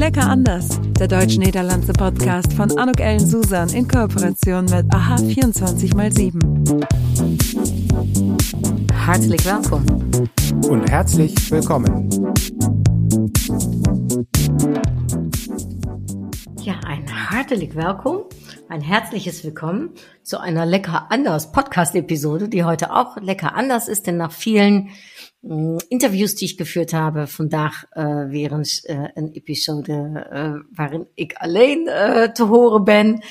Lecker anders, der deutsch-niederlandse Podcast von Anuk Ellen Susan in Kooperation mit AHA 24x7. Herzlich willkommen. Und herzlich willkommen. Ja, ein herzlich willkommen, ein herzliches Willkommen zu einer Lecker anders Podcast-Episode, die heute auch lecker anders ist, denn nach vielen interviews die ich geführt habe vandaag uh, weer eens uh, een episode uh, waarin ik alleen te horen ben.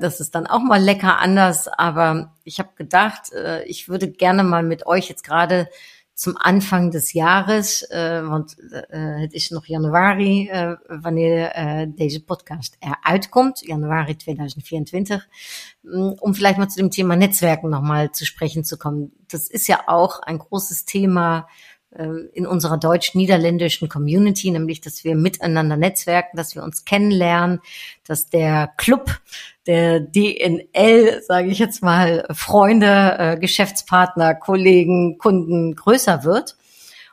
das ist dann auch mal lecker anders, aber ich habe gedacht, ich würde gerne mal mit euch jetzt gerade zum Anfang des Jahres, uh, want uh, het is nog januari uh, wanneer deze podcast eruit komt, januari 2024, um vielleicht mal zu dem Thema Netzwerken nochmal zu sprechen zu kommen. Das ist ja auch ein großes Thema in unserer deutsch-niederländischen Community, nämlich, dass wir miteinander netzwerken, dass wir uns kennenlernen, dass der Club der DNL, sage ich jetzt mal, Freunde, äh, Geschäftspartner, Kollegen, Kunden größer wird.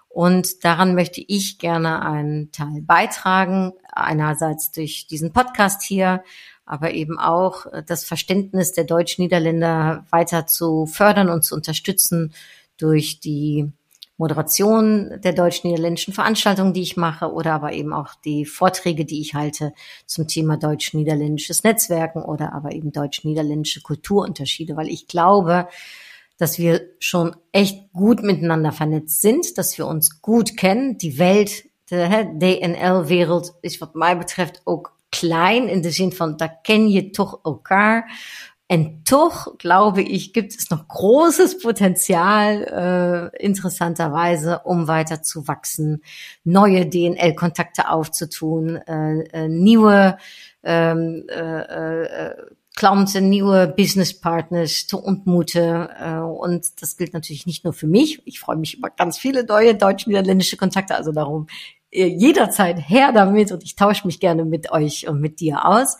Und daran möchte ich gerne einen Teil beitragen, einerseits durch diesen Podcast hier, aber eben auch das Verständnis der Deutsch-Niederländer weiter zu fördern und zu unterstützen durch die Moderation der deutsch-niederländischen Veranstaltungen, die ich mache, oder aber eben auch die Vorträge, die ich halte zum Thema deutsch-niederländisches Netzwerken oder aber eben deutsch-niederländische Kulturunterschiede, weil ich glaube, dass wir schon echt gut miteinander vernetzt sind, dass wir uns gut kennen. Die Welt, der DNL-wereld is wat mij betreft ook klein in de zin van, da ken je toch elkaar. Und doch, glaube ich, gibt es noch großes Potenzial, äh, interessanterweise, um weiter zu wachsen, neue DNL-Kontakte aufzutun, äh, äh, neue ähm, äh, äh, Klanten, neue Business Partners zu ontmoeten. Äh, und das gilt natürlich nicht nur für mich. Ich freue mich über ganz viele neue deutsch-niederländische Kontakte. Also darum jederzeit her damit und ich tausche mich gerne mit euch und mit dir aus.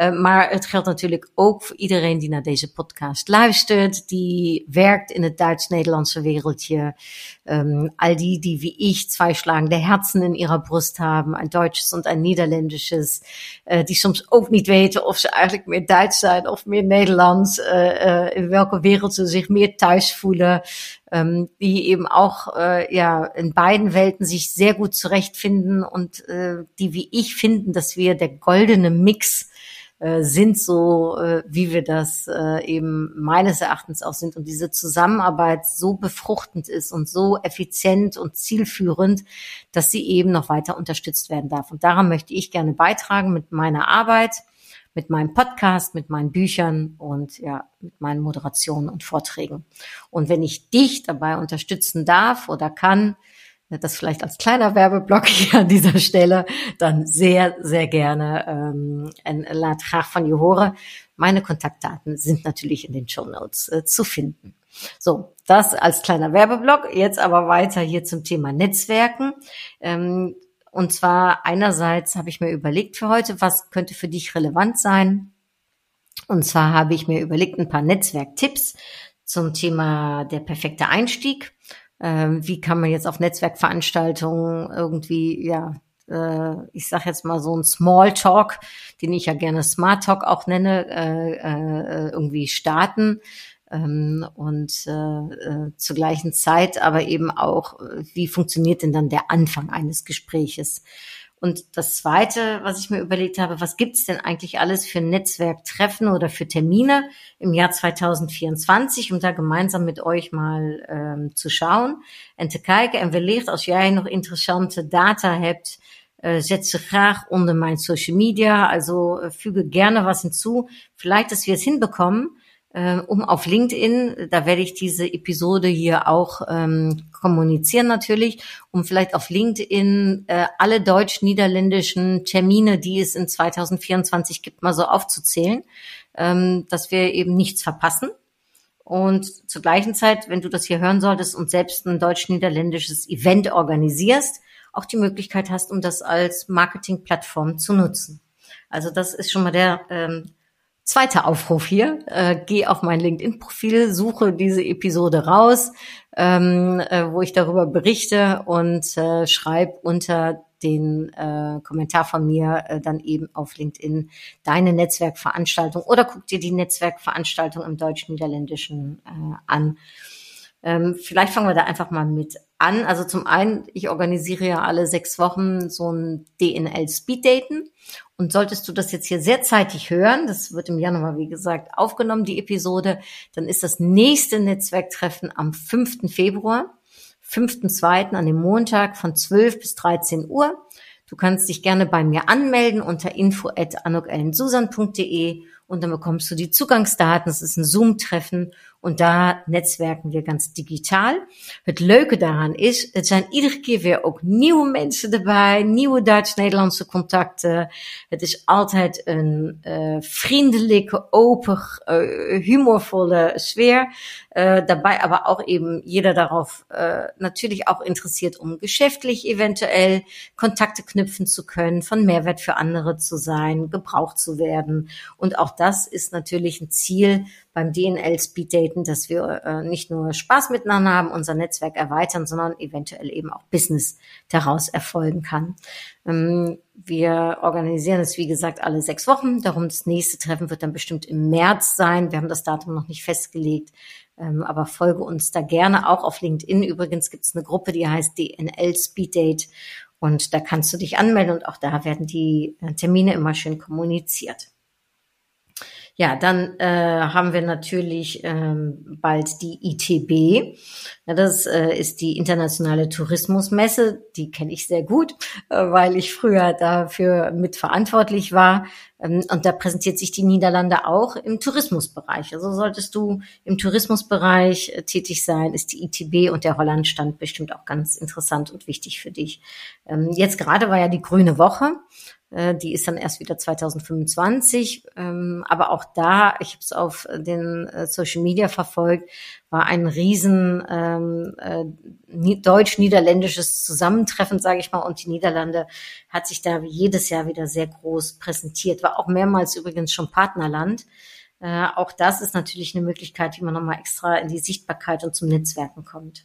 Uh, maar het geldt natuurlijk ook voor iedereen die naar deze podcast luistert, die werkt in het Duits-Nederlandse wereldje. Um, all die, die wie ich zwei schlagende Herzen in ihrer Brust haben, ein deutsches und ein niederländisches, uh, die soms ook niet weten of ze eigenlijk meer Duits zijn of meer Nederlands, uh, in welke wereld ze zich meer thuis voelen ähm, die eben auch äh, ja in beiden Welten sich sehr gut zurechtfinden und äh, die wie ich finden, dass wir der goldene Mix äh, sind, so äh, wie wir das äh, eben meines Erachtens auch sind und diese Zusammenarbeit so befruchtend ist und so effizient und zielführend, dass sie eben noch weiter unterstützt werden darf. Und daran möchte ich gerne beitragen mit meiner Arbeit mit meinem Podcast, mit meinen Büchern und ja, mit meinen Moderationen und Vorträgen. Und wenn ich dich dabei unterstützen darf oder kann, das vielleicht als kleiner Werbeblock hier an dieser Stelle, dann sehr, sehr gerne ähm, ein van je horen. Meine Kontaktdaten sind natürlich in den Show Notes äh, zu finden. So, das als kleiner Werbeblock. Jetzt aber weiter hier zum Thema Netzwerken. Ähm, und zwar einerseits habe ich mir überlegt für heute, was könnte für dich relevant sein. Und zwar habe ich mir überlegt ein paar Netzwerktipps zum Thema der perfekte Einstieg. Ähm, wie kann man jetzt auf Netzwerkveranstaltungen irgendwie, ja, äh, ich sage jetzt mal so ein Small Talk, den ich ja gerne Smart Talk auch nenne, äh, äh, irgendwie starten ähm, und äh, äh, zur gleichen Zeit aber eben auch, äh, wie funktioniert denn dann der Anfang eines Gespräches? Und das Zweite, was ich mir überlegt habe, was gibt's denn eigentlich alles für Netzwerktreffen oder für Termine im Jahr 2024, um da gemeinsam mit euch mal ähm, zu schauen en te kijken. En wellicht als jij nog interessante data hebt, äh, zet ze graag onder mijn social media. Also äh, füge gerne was hinzu. Vielleicht, dass wir es hinbekommen, äh, um auf LinkedIn, da werde ich diese Episode hier auch ähm, kommunizieren natürlich, um vielleicht auf LinkedIn äh, alle deutsch-niederländischen Termine, die es in 2024 gibt, mal so aufzuzählen, ähm, dass wir eben nichts verpassen. Und zur gleichen Zeit, wenn du das hier hören solltest und selbst ein deutsch-niederländisches Event organisierst, auch die Möglichkeit hast, um das als Marketingplattform zu nutzen. Also das ist schon mal der ähm, Zweiter Aufruf hier. Äh, geh auf mein LinkedIn-Profil, suche diese Episode raus, ähm, äh, wo ich darüber berichte und äh, schreib unter den äh, Kommentar von mir äh, dann eben auf LinkedIn deine Netzwerkveranstaltung oder guck dir die Netzwerkveranstaltung im deutsch-niederländischen äh, an. Ähm, vielleicht fangen wir da einfach mal mit an. Also zum einen, ich organisiere ja alle sechs Wochen so ein DNL Speeddaten. Und solltest du das jetzt hier sehr zeitig hören, das wird im Januar, wie gesagt, aufgenommen, die Episode, dann ist das nächste Netzwerktreffen am 5. Februar, 5.2. an dem Montag von 12 bis 13 Uhr. Du kannst dich gerne bei mir anmelden unter info.anokellensusan.de und dann bekommst du die Zugangsdaten. Es ist ein Zoom-Treffen und da netzwerken wir ganz digital. Het leuke daaraan is, het zijn iedere keer weer ook nieuwe mensen erbij, nieuwe Duits-Nederlandse contacten. Het is altijd een uh, vriendelijke, open, uh, humorvolle Sfeer. Uh, dabei aber auch eben jeder darauf uh, natürlich auch interessiert, um geschäftlich eventuell Kontakte knüpfen zu können, von Mehrwert für andere zu sein, gebraucht zu werden. Und auch das ist natürlich ein Ziel, beim DNL Speed Daten, dass wir äh, nicht nur Spaß miteinander haben, unser Netzwerk erweitern, sondern eventuell eben auch Business daraus erfolgen kann. Ähm, wir organisieren es, wie gesagt, alle sechs Wochen. Darum das nächste Treffen wird dann bestimmt im März sein. Wir haben das Datum noch nicht festgelegt. Ähm, aber folge uns da gerne auch auf LinkedIn. Übrigens gibt es eine Gruppe, die heißt DNL Speed Date. Und da kannst du dich anmelden und auch da werden die äh, Termine immer schön kommuniziert. Ja, dann äh, haben wir natürlich ähm, bald die ITB. Ja, das äh, ist die internationale Tourismusmesse. Die kenne ich sehr gut, äh, weil ich früher dafür mitverantwortlich war. Ähm, und da präsentiert sich die Niederlande auch im Tourismusbereich. Also solltest du im Tourismusbereich äh, tätig sein, ist die ITB und der Hollandstand bestimmt auch ganz interessant und wichtig für dich. Ähm, jetzt gerade war ja die Grüne Woche. Äh, die ist dann erst wieder 2025. Ähm, aber auch da, ich habe es auf den äh, Social Media verfolgt, war ein riesen ähm, äh, deutsch-niederländisches Zusammentreffen, sage ich mal. Und die Niederlande hat sich da jedes Jahr wieder sehr groß präsentiert. War auch mehrmals übrigens schon Partnerland. Auch das ist natürlich eine Möglichkeit, wie man nochmal extra in die Sichtbarkeit und zum Netzwerken kommt.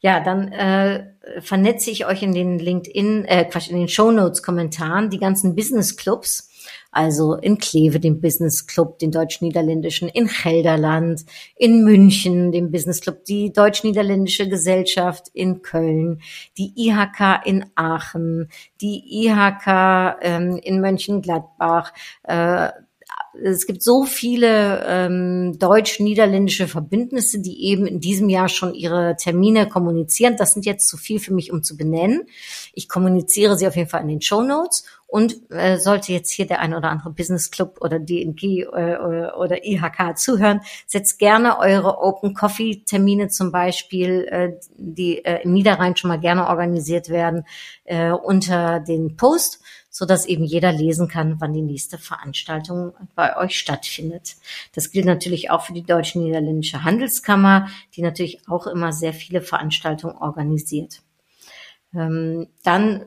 Ja, dann äh, vernetze ich euch in den LinkedIn, äh, Quatsch, in den Show Notes Kommentaren die ganzen Business Clubs. Also in Kleve den Business Club, den deutsch-niederländischen, in Gelderland, in München den Business Club, die deutsch-niederländische Gesellschaft in Köln, die IHK in Aachen, die IHK ähm, in Mönchengladbach, äh, es gibt so viele ähm, deutsch-niederländische Verbündnisse, die eben in diesem Jahr schon ihre Termine kommunizieren. Das sind jetzt zu viel für mich, um zu benennen. Ich kommuniziere sie auf jeden Fall in den Show Notes und äh, sollte jetzt hier der ein oder andere Business Club oder DNG äh, oder IHK zuhören, setzt gerne eure Open Coffee Termine zum Beispiel, äh, die äh, im Niederrhein schon mal gerne organisiert werden, äh, unter den Post so dass eben jeder lesen kann, wann die nächste Veranstaltung bei euch stattfindet. Das gilt natürlich auch für die Deutsche Niederländische Handelskammer, die natürlich auch immer sehr viele Veranstaltungen organisiert. Ähm, dann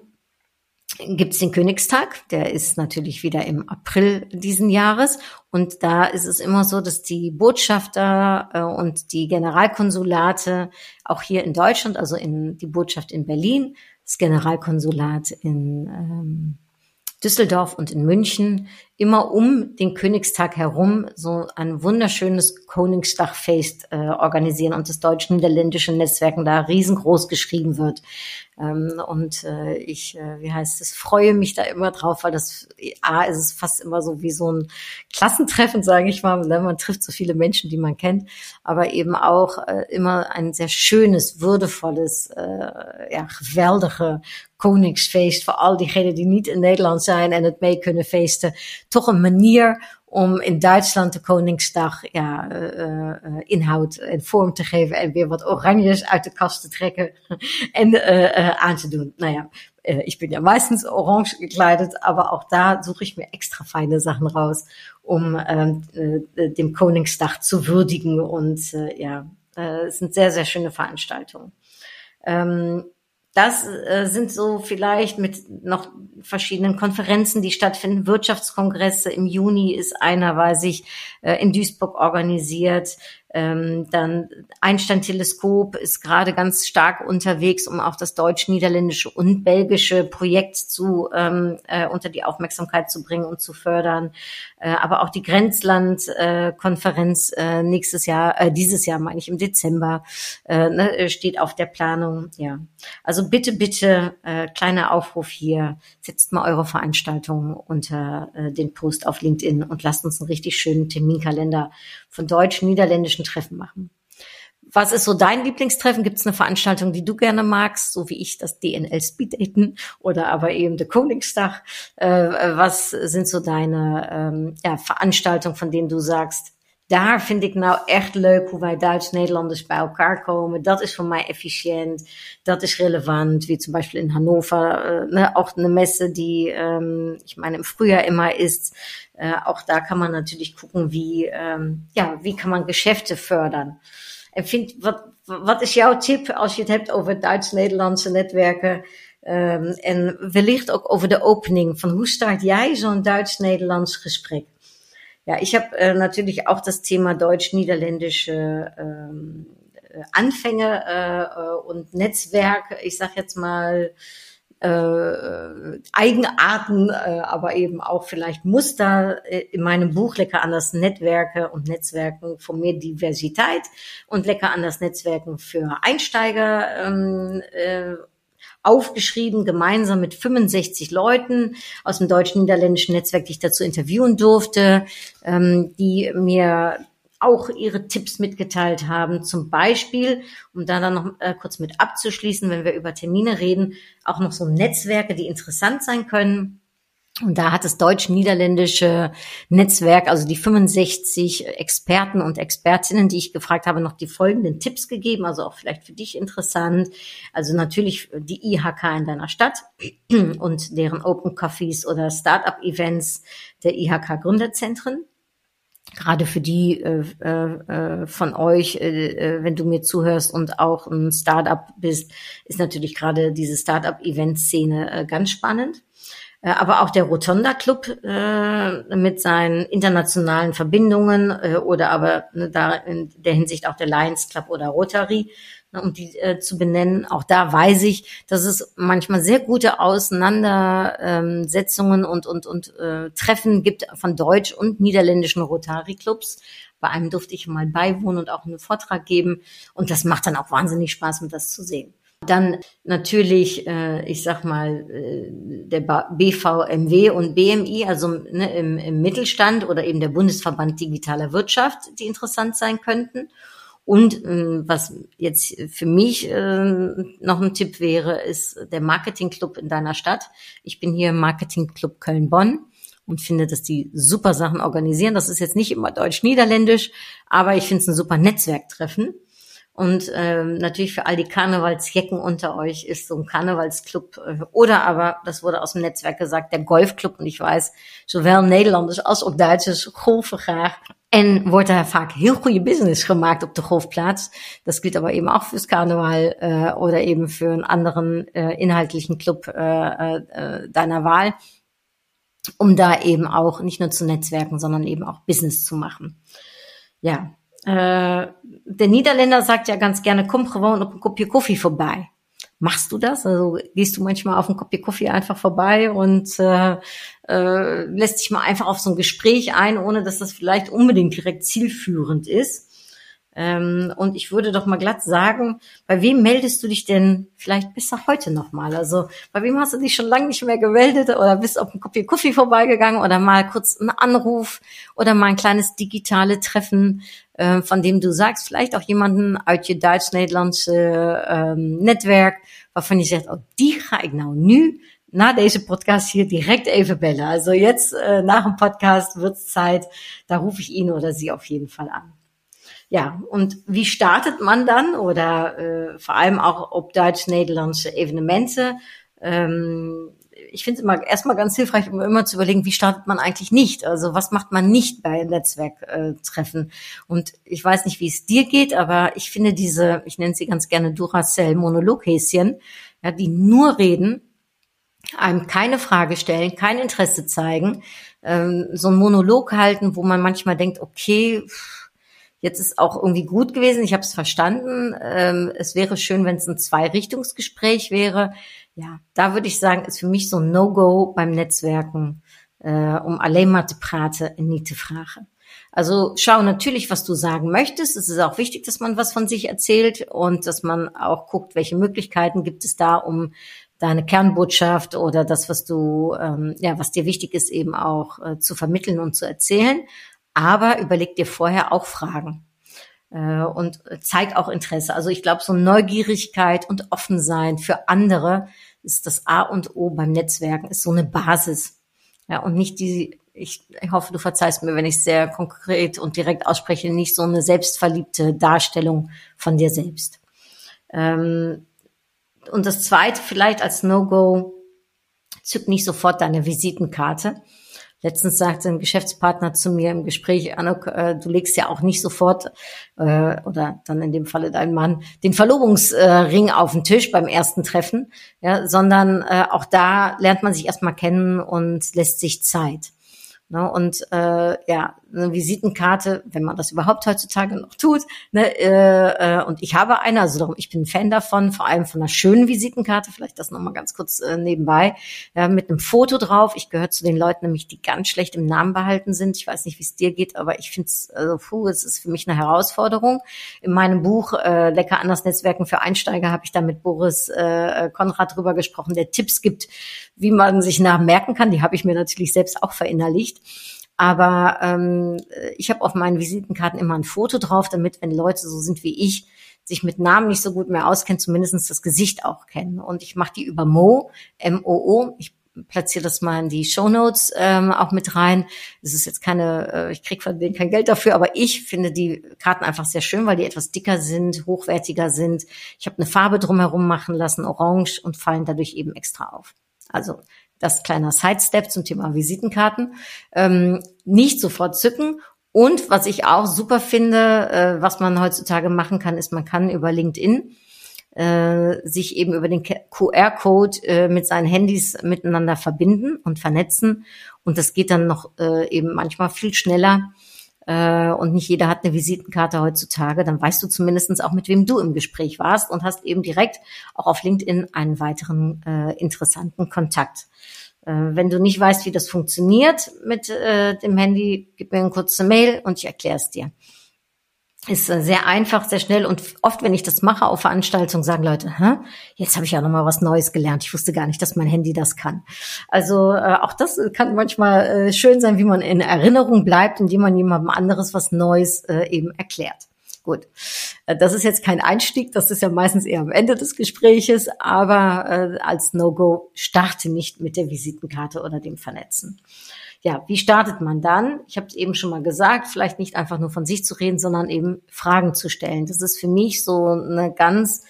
gibt es den Königstag, der ist natürlich wieder im April diesen Jahres. Und da ist es immer so, dass die Botschafter äh, und die Generalkonsulate auch hier in Deutschland, also in die Botschaft in Berlin, das Generalkonsulat in ähm, Düsseldorf und in München immer um den Königstag herum so ein wunderschönes Koningsdachfest äh, organisieren und das deutsch-niederländische Netzwerken da riesengroß geschrieben wird. Ähm, und äh, ich, äh, wie heißt es, freue mich da immer drauf, weil das A ist es fast immer so wie so ein Klassentreffen, sage ich mal. Ne? Man trifft so viele Menschen, die man kennt, aber eben auch äh, immer ein sehr schönes, würdevolles, äh, ja, geweldige Koningsfeest voor al diegenen die niet in Nederland zijn en het mee kunnen feesten toch een manier om in Duitsland de Koningsdag ja, uh, uh, inhoud en vorm te geven en weer wat oranjes uit de kast te trekken en uh, aan te doen. Nou ja, ich bin ja meistens orange gekleidet, aber auch da suche ich mir extra feine Sachen raus, um ähm, dem Koningsdag zu würdigen und ja, es sind sehr, sehr schöne Veranstaltungen. Ähm, das äh, sind so vielleicht mit noch verschiedenen Konferenzen, die stattfinden. Wirtschaftskongresse im Juni ist einer, weiß ich, äh, in Duisburg organisiert. Ähm, dann Einstein-Teleskop ist gerade ganz stark unterwegs, um auch das deutsch-niederländische und belgische Projekt zu ähm, äh, unter die Aufmerksamkeit zu bringen und zu fördern. Äh, aber auch die Grenzland-Konferenz äh, nächstes Jahr, äh, dieses Jahr meine ich im Dezember, äh, ne, steht auf der Planung. Ja, also bitte, bitte, äh, kleiner Aufruf hier, setzt mal eure Veranstaltungen unter äh, den Post auf LinkedIn und lasst uns einen richtig schönen Terminkalender von deutsch-niederländischen Treffen machen. Was ist so dein Lieblingstreffen? Gibt es eine Veranstaltung, die du gerne magst, so wie ich das DNL Speed Daten oder aber eben der Koningstag? Äh, was sind so deine ähm, ja, Veranstaltungen, von denen du sagst, daar vind ik nou echt leuk hoe wij Duits-Nederlanders bij elkaar komen. Dat is voor mij efficiënt, dat is relevant, wie zum Beispiel in Hannover, äh, ne, auch Messe, die, ähm, ich meine, im Frühjahr immer ist. Äh, auch da kann man natürlich gucken, wie, ähm, ja, wie kann man Geschäfte fördern. En vind, wat, wat is jouw tip als je het hebt over Duits-Nederlandse netwerken? Um, en wellicht ook over de opening van hoe start jij zo'n Duits-Nederlands gesprek? Ja, ich habe äh, natürlich auch das Thema deutsch-niederländische ähm, äh, Anfänge äh, und Netzwerk, ich sag jetzt mal, äh, Eigenarten, äh, aber eben auch vielleicht Muster äh, in meinem Buch Lecker anders Netzwerke und Netzwerken von mehr Diversität und Lecker anders Netzwerken für Einsteiger ähm, äh, aufgeschrieben, gemeinsam mit 65 Leuten aus dem deutsch-niederländischen Netzwerk, die ich dazu interviewen durfte, ähm, die mir auch ihre Tipps mitgeteilt haben. Zum Beispiel, um da dann noch äh, kurz mit abzuschließen, wenn wir über Termine reden, auch noch so Netzwerke, die interessant sein können. Und da hat das deutsch-niederländische Netzwerk, also die 65 Experten und Expertinnen, die ich gefragt habe, noch die folgenden Tipps gegeben, also auch vielleicht für dich interessant. Also natürlich die IHK in deiner Stadt und deren Open Coffees oder Startup-Events der IHK Gründerzentren. Gerade für die äh, äh, von euch, äh, äh, wenn du mir zuhörst und auch ein Startup bist, ist natürlich gerade diese Startup-Event-Szene äh, ganz spannend. Äh, aber auch der Rotonda Club äh, mit seinen internationalen Verbindungen äh, oder aber ne, da in der Hinsicht auch der Lions Club oder Rotary, ne, um die äh, zu benennen. Auch da weiß ich, dass es manchmal sehr gute Auseinandersetzungen und und und äh, Treffen gibt von deutsch und niederländischen Rotary Clubs. Bei einem durfte ich mal beiwohnen und auch einen Vortrag geben und das macht dann auch wahnsinnig Spaß, mit das zu sehen. Dann natürlich, äh, ich sag mal, äh, der BVMW und BMI, also ne, im, im Mittelstand oder eben der Bundesverband Digitaler Wirtschaft, die interessant sein könnten. Und äh, was jetzt für mich äh, noch ein Tipp wäre, ist der Marketingclub in deiner Stadt. Ich bin hier im Marketingclub Köln-Bonn und finde, dass die super Sachen organisieren. Das ist jetzt nicht immer deutsch-niederländisch, aber ich finde es ein super Netzwerktreffen. Und ähm, natürlich für all die Karnevalsjecken unter euch ist so ein Karnevalsclub äh, oder aber, das wurde aus dem Netzwerk gesagt, der Golfclub. Und ich weiß, zowel Nederlanders als ook Duitsers golfen graag. En wordt er vaak heel goede business gemaakt op de golfplaats. Das gilt aber eben auch fürs Karneval äh, oder eben für einen anderen äh, inhaltlichen Club äh, äh, deiner Wahl, um da eben auch nicht nur zu netzwerken, sondern eben auch Business zu machen. Ja, äh, der Niederländer sagt ja ganz gerne, komm gewoon op ein Kopje Kaffee vorbei. Machst du das? Also gehst du manchmal auf ein Kopje Kaffee einfach vorbei und äh, äh, lässt dich mal einfach auf so ein Gespräch ein, ohne dass das vielleicht unbedingt direkt zielführend ist. Ähm, und ich würde doch mal glatt sagen, bei wem meldest du dich denn vielleicht besser heute nochmal? Also bei wem hast du dich schon lange nicht mehr gemeldet oder bist auf ein Kopie Kaffee vorbeigegangen oder mal kurz einen Anruf oder mal ein kleines digitale Treffen, äh, von dem du sagst, vielleicht auch jemanden uit je Duits-Nederlandse ähm, Netwerk, waarvan je zegt, oh, die ga ik nou nu na deze Podcast hier direkt even bellen. Also jetzt äh, nach dem Podcast wird's Zeit, da rufe ich ihn oder sie auf jeden Fall an. Ja, und wie startet man dann oder äh, vor allem auch ob deutsch-nederlandse Evenemente? Ähm, ich finde es immer erstmal ganz hilfreich, um immer zu überlegen, wie startet man eigentlich nicht? Also was macht man nicht bei Netzwerktreffen? Und ich weiß nicht, wie es dir geht, aber ich finde diese, ich nenne sie ganz gerne Duracell-Monologhäschen, ja, die nur reden, einem keine Frage stellen, kein Interesse zeigen, ähm, so ein Monolog halten, wo man manchmal denkt, okay, pff, Jetzt ist auch irgendwie gut gewesen, ich habe es verstanden. Ähm, es wäre schön, wenn es ein Zwei-Richtungsgespräch wäre. Ja, da würde ich sagen, ist für mich so ein No-Go beim Netzwerken, äh, um alleen maar te praten en niet te vragen. Also schau natürlich, was du sagen möchtest. Es ist auch wichtig, dass man was von sich erzählt und dass man auch guckt, welche Möglichkeiten gibt es da, um deine Kernbotschaft oder das, was du, ähm, ja, was dir wichtig ist, eben auch äh, zu vermitteln und zu erzählen. Aber überleg dir vorher auch Fragen äh, und zeig auch Interesse. Also ich glaube, so Neugierigkeit und Offensein für andere ist das A und O beim Netzwerken, ist so eine Basis. Ja, und nicht die, ich, ich hoffe, du verzeihst mir, wenn ich sehr konkret und direkt ausspreche, nicht so eine selbstverliebte Darstellung von dir selbst. Ähm, und das zweite vielleicht als No-Go, zück nicht sofort deine Visitenkarte. Letztens sagte ein Geschäftspartner zu mir im Gespräch, Anuk, äh, du legst ja auch nicht sofort, äh, oder dann in dem Falle dein Mann, den Verlobungsring äh, auf den Tisch beim ersten Treffen, ja, sondern äh, auch da lernt man sich erstmal kennen und lässt sich Zeit. Ne? Und äh, ja, eine Visitenkarte, wenn man das überhaupt heutzutage noch tut. Ne? Äh, äh, und ich habe eine, also darum, ich bin ein Fan davon, vor allem von einer schönen Visitenkarte, vielleicht das nochmal ganz kurz äh, nebenbei, ja, mit einem Foto drauf. Ich gehöre zu den Leuten nämlich, die ganz schlecht im Namen behalten sind. Ich weiß nicht, wie es dir geht, aber ich finde es, also, puh, es ist für mich eine Herausforderung. In meinem Buch äh, Lecker anders Netzwerken für Einsteiger habe ich da mit Boris äh, Konrad drüber gesprochen, der Tipps gibt, wie man sich Namen merken kann. Die habe ich mir natürlich selbst auch verinnerlicht. Aber ähm, ich habe auf meinen Visitenkarten immer ein Foto drauf, damit, wenn Leute so sind wie ich, sich mit Namen nicht so gut mehr auskennen, zumindest das Gesicht auch kennen. Und ich mache die über Mo, M-O-O. Ich platziere das mal in die Show Notes ähm, auch mit rein. Es ist jetzt keine, äh, ich krieg von denen kein Geld dafür, aber ich finde die Karten einfach sehr schön, weil die etwas dicker sind, hochwertiger sind. Ich habe eine Farbe drumherum machen lassen, orange und fallen dadurch eben extra auf. Also das kleiner Sidestep zum Thema Visitenkarten. Ähm, nicht sofort zücken. Und was ich auch super finde, äh, was man heutzutage machen kann, ist, man kann über LinkedIn äh, sich eben über den QR-Code äh, mit seinen Handys miteinander verbinden und vernetzen. Und das geht dann noch äh, eben manchmal viel schneller, äh, und nicht jeder hat eine Visitenkarte heutzutage, dann weißt du zumindestens auch, mit wem du im Gespräch warst und hast eben direkt auch auf LinkedIn einen weiteren äh, interessanten Kontakt. Äh, wenn du nicht weißt, wie das funktioniert mit äh, dem Handy, gib mir eine kurze Mail und ich erkläre es dir ist äh, sehr einfach, sehr schnell und oft, wenn ich das mache auf Veranstaltungen, sagen Leute, Hä? jetzt habe ich ja noch mal was Neues gelernt. Ich wusste gar nicht, dass mein Handy das kann. Also äh, auch das kann manchmal äh, schön sein, wie man in Erinnerung bleibt, indem man jemandem anderes was Neues äh, eben erklärt. Gut, äh, das ist jetzt kein Einstieg, das ist ja meistens eher am Ende des Gespräches, aber äh, als No-Go starte nicht mit der Visitenkarte oder dem Vernetzen ja, wie startet man dann? Ich habe es eben schon mal gesagt, vielleicht nicht einfach nur von sich zu reden, sondern eben Fragen zu stellen. Das ist für mich so eine ganz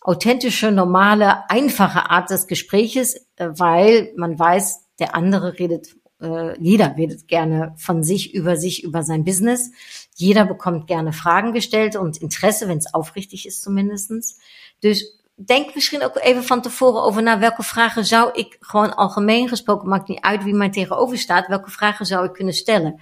authentische, normale, einfache Art des Gespräches, äh, weil man weiß, der andere redet, äh, jeder redet gerne von sich, über sich, über sein Business. Jeder bekommt gerne Fragen gestellt und Interesse, wenn es aufrichtig ist zumindestens. Dus denk misschien ook even van tevoren over naar welke vragen zou ik gewoon algemeen gesproken, maakt niet uit wie mij tegenover staat, welke vragen zou ik kunnen stellen.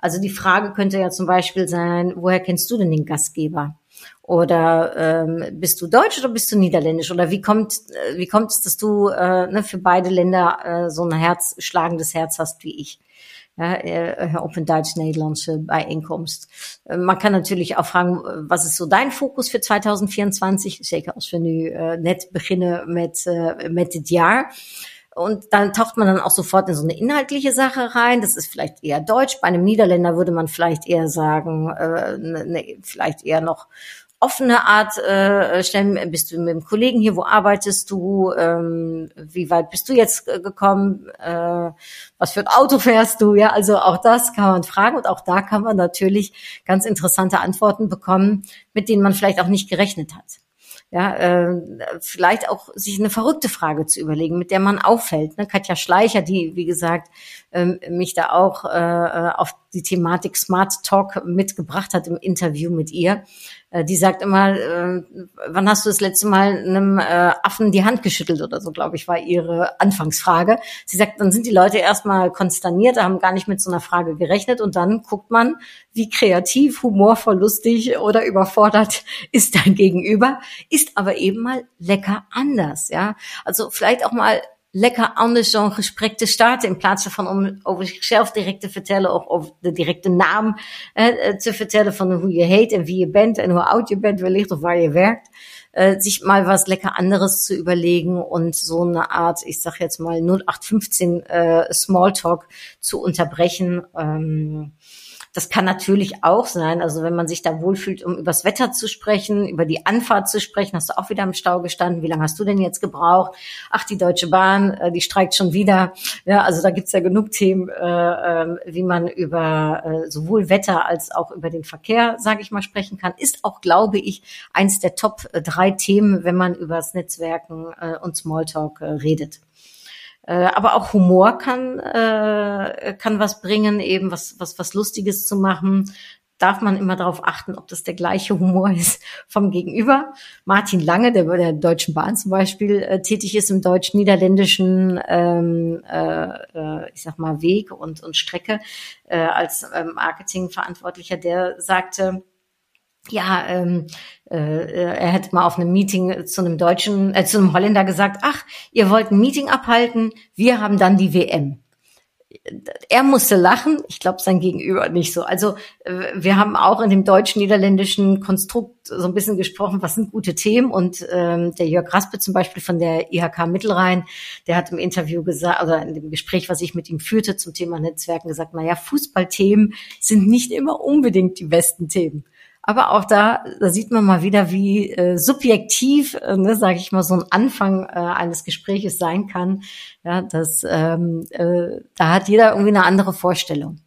Also die Frage könnte ja zum Beispiel sein, woher kennst du denn den Gastgeber? Oder ähm, bist du Deutsch oder bist du Niederländisch? Oder wie kommt, äh, wie kommt es, dass du äh, ne, für beide Länder äh, so ein Herz, schlagendes Herz hast wie ich? Ja, äh, op een Duits-Nederlandse Bijeenkomst. Äh, man kann natürlich auch fragen, was ist so dein Fokus für 2024? Zeker als wir nu net beginnen mit, mit dit Jahr. Und dann taucht man dann auch sofort in so eine inhaltliche Sache rein. Das ist vielleicht eher Deutsch. Bei einem Niederländer würde man vielleicht eher sagen, äh, ne, vielleicht eher noch offene Art äh, stellen. Bist du mit dem Kollegen hier? Wo arbeitest du? Ähm, wie weit bist du jetzt äh, gekommen? Äh, was für ein Auto fährst du? Ja, also auch das kann man fragen und auch da kann man natürlich ganz interessante Antworten bekommen, mit denen man vielleicht auch nicht gerechnet hat. Ja, äh, vielleicht auch sich eine verrückte Frage zu überlegen, mit der man auffällt. Ne? Katja Schleicher, die, wie gesagt, ähm, mich da auch äh, auf die Thematik Smart Talk mitgebracht hat im Interview mit ihr. Äh, die sagt immer, äh, wann hast du das letzte Mal einem äh, Affen die Hand geschüttelt oder so, glaube ich, war ihre Anfangsfrage. Sie sagt, dann sind die Leute erstmal konsterniert, haben gar nicht mit so einer Frage gerechnet und dann guckt man, wie kreativ, humorvoll, lustig oder überfordert ist dein Gegenüber, ist aber eben mal lecker anders, ja. Also vielleicht auch mal lekker anders zo'n gesprek te starten. In plaats van om over zichzelf direct te vertellen of over de directe naam eh, te vertellen van hoe je heet en wie je bent en hoe oud je bent wellicht of waar je werkt. Äh, sich mal was lecker anderes zu überlegen und so eine Art, ich sag jetzt mal 0815 äh, Smalltalk zu unterbrechen. Ähm, das kann natürlich auch sein, also wenn man sich da wohlfühlt, um übers Wetter zu sprechen, über die Anfahrt zu sprechen, hast du auch wieder im Stau gestanden. Wie lange hast du denn jetzt gebraucht? Ach, die Deutsche Bahn, äh, die streikt schon wieder. Ja, also da gibt's ja genug Themen, äh, äh, wie man über äh, sowohl Wetter als auch über den Verkehr, sage ich mal, sprechen kann. Ist auch, glaube ich, eins der Top drei Themen, wenn man über das Netzwerken und Smalltalk redet. Äh, aber auch Humor kann, äh, kann was bringen, eben was, was, was Lustiges zu machen. Darf man immer darauf achten, ob das der gleiche Humor ist vom Gegenüber. Martin Lange, der bei der Deutschen Bahn zum Beispiel äh, tätig ist im deutsch-niederländischen, ähm, äh, äh, ich sag mal, Weg und, und Strecke äh, als ähm, Marketingverantwortlicher, der sagte, ja, ähm, äh, er hätte mal auf einem Meeting zu einem Deutschen, äh, zu einem Holländer gesagt, ach, ihr wollt ein Meeting abhalten, wir haben dann die WM. Er musste lachen, ich glaube sein Gegenüber nicht so. Also äh, wir haben auch in dem deutsch-niederländischen Konstrukt so ein bisschen gesprochen, was sind gute Themen. Und ähm, der Jörg Raspe zum Beispiel von der IHK Mittelrhein, der hat im Interview gesagt, oder in dem Gespräch, was ich mit ihm führte zum Thema Netzwerken, gesagt, na ja, Fußballthemen sind nicht immer unbedingt die besten Themen. Aber auch da, da sieht man mal wieder, wie äh, subjektiv, äh, ne, sage ich mal, so ein Anfang äh, eines Gespräches sein kann. Ja, das, ähm, äh, da hat jeder irgendwie eine andere Vorstellung.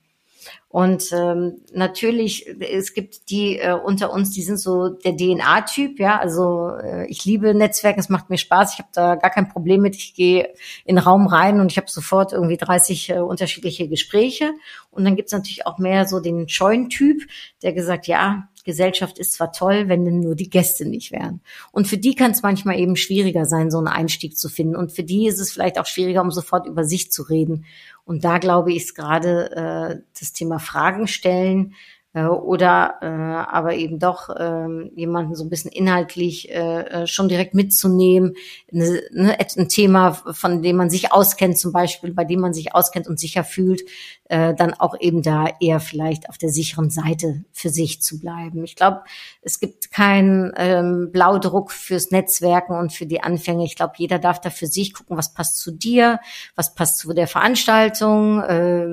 Und ähm, natürlich, es gibt die äh, unter uns, die sind so der DNA-Typ, ja. Also äh, ich liebe Netzwerke, es macht mir Spaß, ich habe da gar kein Problem mit. Ich gehe in den Raum rein und ich habe sofort irgendwie 30 äh, unterschiedliche Gespräche. Und dann gibt's natürlich auch mehr so den scheuen Typ, der gesagt, ja, Gesellschaft ist zwar toll, wenn denn nur die Gäste nicht wären. Und für die kann es manchmal eben schwieriger sein, so einen Einstieg zu finden. Und für die ist es vielleicht auch schwieriger, um sofort über sich zu reden. Und da glaube ich, ist gerade äh, das Thema Fragen stellen äh, oder äh, aber eben doch äh, jemanden so ein bisschen inhaltlich äh, äh, schon direkt mitzunehmen, ne, ne, ein Thema, von dem man sich auskennt, zum Beispiel, bei dem man sich auskennt und sicher fühlt, äh, dann auch eben da eher vielleicht auf der sicheren Seite für sich zu bleiben. Ich glaube, es gibt keinen ähm, Blaudruck fürs Netzwerken und für die Anfänge. Ich glaube, jeder darf da für sich gucken, was passt zu dir, was passt zu der Veranstaltung, äh,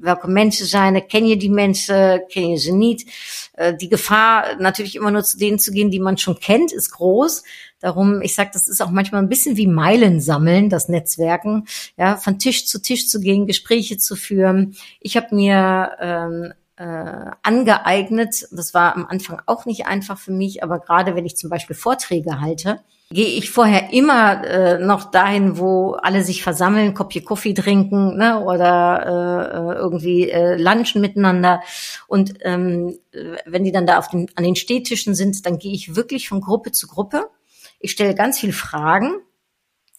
welche Menschen zijn, ken je die Menschen, ken nicht. Äh, die Gefahr, natürlich immer nur zu denen zu gehen, die man schon kennt, ist groß. Darum, ich sage, das ist auch manchmal ein bisschen wie Meilen sammeln, das Netzwerken, ja, von Tisch zu Tisch zu gehen, Gespräche zu führen. Ich habe mir ähm, äh, angeeignet, das war am Anfang auch nicht einfach für mich, aber gerade wenn ich zum Beispiel Vorträge halte, gehe ich vorher immer äh, noch dahin, wo alle sich versammeln, Kopje Kaffee trinken ne, oder äh, äh, irgendwie äh, lunchen miteinander. Und ähm, wenn die dann da auf den, an den Stehtischen sind, dann gehe ich wirklich von Gruppe zu Gruppe ich stelle ganz viel Fragen,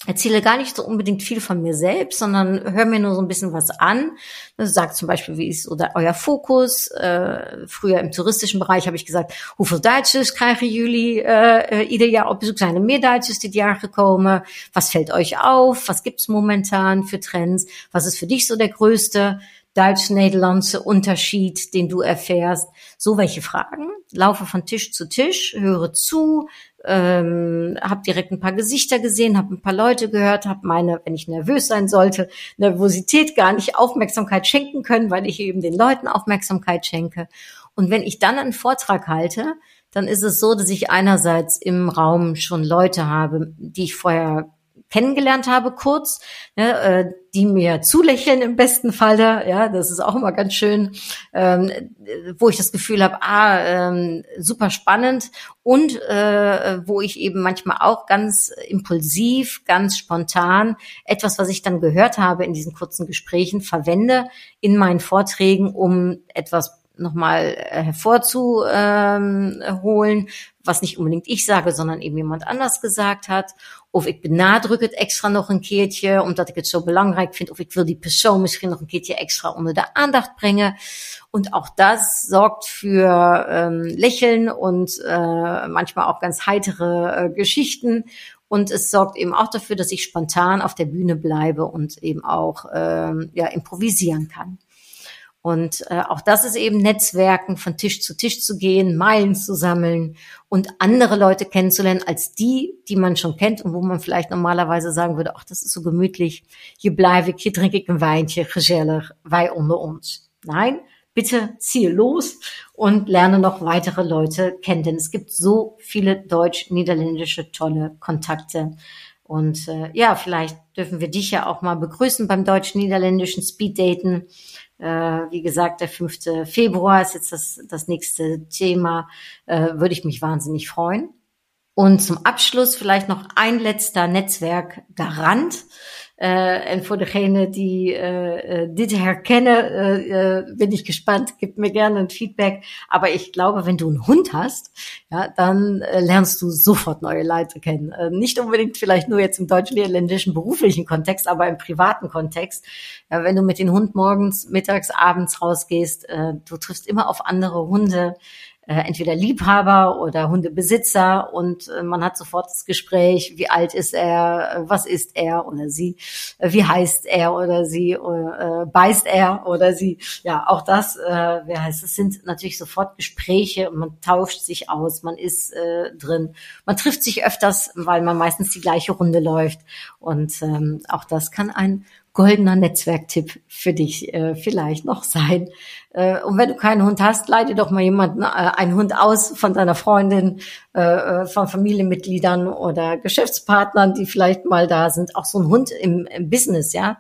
erzähle gar nicht so unbedingt viel von mir selbst, sondern höre mir nur so ein bisschen was an. Sag zum Beispiel, wie ist oder euer Fokus? Äh, früher im touristischen Bereich habe ich gesagt, hoeveel Duitsers krijgen jullie äh, ieder Jahr op bezoek? Zijn er meer Duitsers dit Jahr gekommen? Was fällt euch auf? Was gibt's momentan für Trends? Was ist für dich so der größte deutsch-niederlandse Unterschied, den du erfährst? So welche Fragen. Laufe von Tisch zu Tisch, höre zu, ähm, habe direkt ein paar Gesichter gesehen, habe ein paar Leute gehört, habe meine, wenn ich nervös sein sollte, Nervosität gar nicht Aufmerksamkeit schenken können, weil ich eben den Leuten Aufmerksamkeit schenke. Und wenn ich dann einen Vortrag halte, dann ist es so, dass ich einerseits im Raum schon Leute habe, die ich vorher kennengelernt habe, kurz, ne, äh, die mir zulächeln im besten Falle, ja, das ist auch immer ganz schön, ähm, wo ich das Gefühl habe, ah, ähm, super spannend und äh, wo ich eben manchmal auch ganz impulsiv, ganz spontan etwas, was ich dann gehört habe in diesen kurzen Gesprächen, verwende in meinen Vorträgen, um etwas nochmal äh, hervorzuholen, was nicht unbedingt ich sage, sondern eben jemand anders gesagt hat. Of ik benadruk het extra nog een keertje, omdat ik het zo belangrijk vind. Of ik wil die persoon misschien nog een keertje extra onder de aandacht brengen. Und auch das sorgt für ähm, Lächeln und äh, manchmal auch ganz heitere äh, Geschichten. Und es sorgt eben auch dafür, dass ich spontan auf der Bühne bleibe und eben auch ähm, ja, improvisieren kann. Und äh, auch das ist eben Netzwerken, von Tisch zu Tisch zu gehen, Meilen zu sammeln und andere Leute kennenzulernen als die, die man schon kennt und wo man vielleicht normalerweise sagen würde, ach, das ist so gemütlich, hier bleibe ich, hier trinke ich ein Weinchen, gezellig, wij unter uns. Nein, bitte ziehe los und lerne noch weitere Leute kennen, denn es gibt so viele deutsch-niederländische tolle Kontakte. Und äh, ja, vielleicht dürfen wir dich ja auch mal begrüßen beim deutsch-niederländischen Speeddaten. Äh, wie gesagt, der 5. Februar ist jetzt das, das nächste Thema. Äh, würde ich mich wahnsinnig freuen. Und zum Abschluss vielleicht noch ein letzter Netzwerkgarant. Äh, und für degene, die äh, äh, dit herkennen, äh, äh, bin ich gespannt. Gib mir gerne ein Feedback. Aber ich glaube, wenn du einen Hund hast, ja, dann äh, lernst du sofort neue Leute kennen. Äh, nicht unbedingt vielleicht nur jetzt im deutsch-niederländischen beruflichen Kontext, aber im privaten Kontext. Ja, wenn du mit dem Hund morgens, mittags, abends rausgehst, äh, du triffst immer auf andere Hunde äh, entweder Liebhaber oder Hundebesitzer und äh, man hat sofort das Gespräch, wie alt ist er, äh, was ist er oder sie, wie heißt er oder sie, beißt er oder sie. Ja, auch das, äh, wie heißt es, sind natürlich sofort Gespräche und man tauscht sich aus, man ist drin. Man trifft sich öfters, weil man meistens die gleiche Runde läuft und ähm, auch das kann ein goldener Netzwerktipp für dich äh, vielleicht noch sein. Äh, und wenn du keinen Hund hast, leite doch mal jemanden äh, einen Hund aus von deiner Freundin, äh, äh, von Familienmitgliedern oder Geschäftspartnern, die vielleicht mal da sind. Auch so ein Hund im, im Business, ja,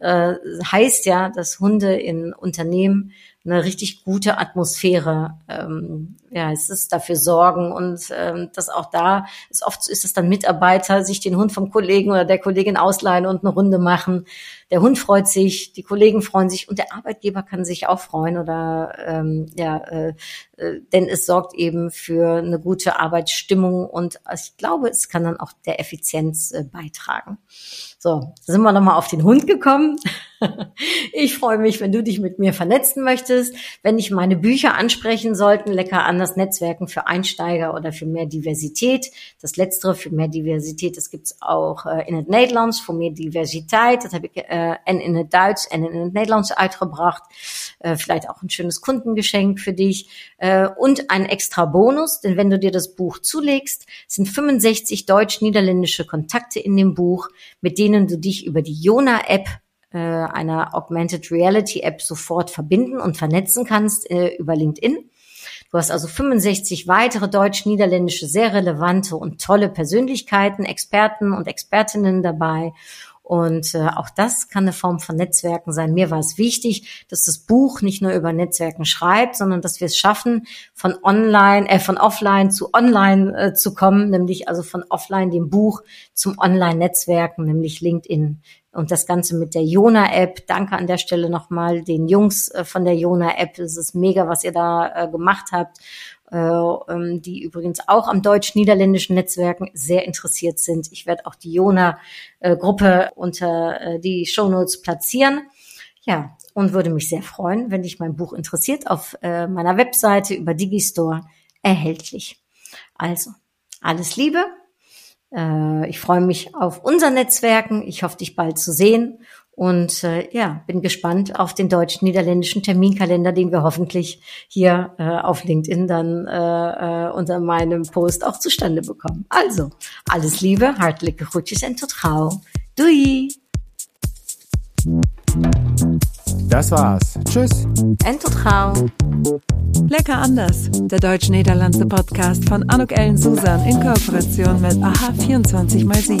äh, heißt ja, dass Hunde in Unternehmen eine richtig gute Atmosphäre, ähm, ja, es ist dafür sorgen und ähm, dass auch da ist oft ist es dann Mitarbeiter sich den Hund vom Kollegen oder der Kollegin ausleihen und eine Runde machen. Der Hund freut sich, die Kollegen freuen sich und der Arbeitgeber kann sich auch freuen oder ähm, ja, äh, äh, denn es sorgt eben für eine gute Arbeitsstimmung und ich glaube, es kann dann auch der Effizienz äh, beitragen. So, sind wir nochmal auf den Hund gekommen. Ich freue mich, wenn du dich mit mir vernetzen möchtest, wenn ich meine Bücher ansprechen sollten, lecker anders Netzwerken für Einsteiger oder für mehr Diversität. Das letztere für mehr Diversität, das gibt's auch äh, in het Nederlands, für mehr Diversität. Das habe ich äh, in het Duits en in het Nederlands uitgebracht. Äh, vielleicht auch ein schönes Kundengeschenk für dich. Äh, und ein extra Bonus, denn wenn du dir das Buch zulegst, sind 65 deutsch-niederländische Kontakte in dem Buch, mit denen du dich über die Jona-App äh, einer Augmented Reality App sofort verbinden und vernetzen kannst äh, über LinkedIn. Du hast also 65 weitere deutsch-niederländische sehr relevante und tolle Persönlichkeiten, Experten und Expertinnen dabei. Und äh, auch das kann eine Form von Netzwerken sein. Mir war es wichtig, dass das Buch nicht nur über Netzwerken schreibt, sondern dass wir es schaffen, von online, äh, von offline zu online äh, zu kommen, nämlich also von offline dem Buch zum Online-Netzwerken, nämlich LinkedIn. Und das Ganze mit der Jona-App. Danke an der Stelle nochmal den Jungs äh, von der Jona-App. Es ist mega, was ihr da äh, gemacht habt. Äh, ähm, die übrigens auch am deutsch-niederländischen Netzwerken sehr interessiert sind. Ich werde auch die Jona-Gruppe unter die Shownotes platzieren. Ja, und würde mich sehr freuen, wenn dich mein Buch interessiert, auf meiner Webseite über Digistore erhältlich. Also, alles Liebe äh, ich freue mich auf unser Netzwerken. Ich hoffe, dich bald zu sehen. Und äh, ja, bin gespannt auf den deutsch-niederländischen Terminkalender, den wir hoffentlich hier äh, auf LinkedIn dann äh, äh, unter meinem Post auch zustande bekommen. Also, alles Liebe, hartelijke groetjes en tot gauw. Doei! Das war's. Tschüss. En tot gauw. Lecker anders. Der deutsch-niederlandse Podcast von Anuk Ellen Susan in Kooperation mit AHA 24x7.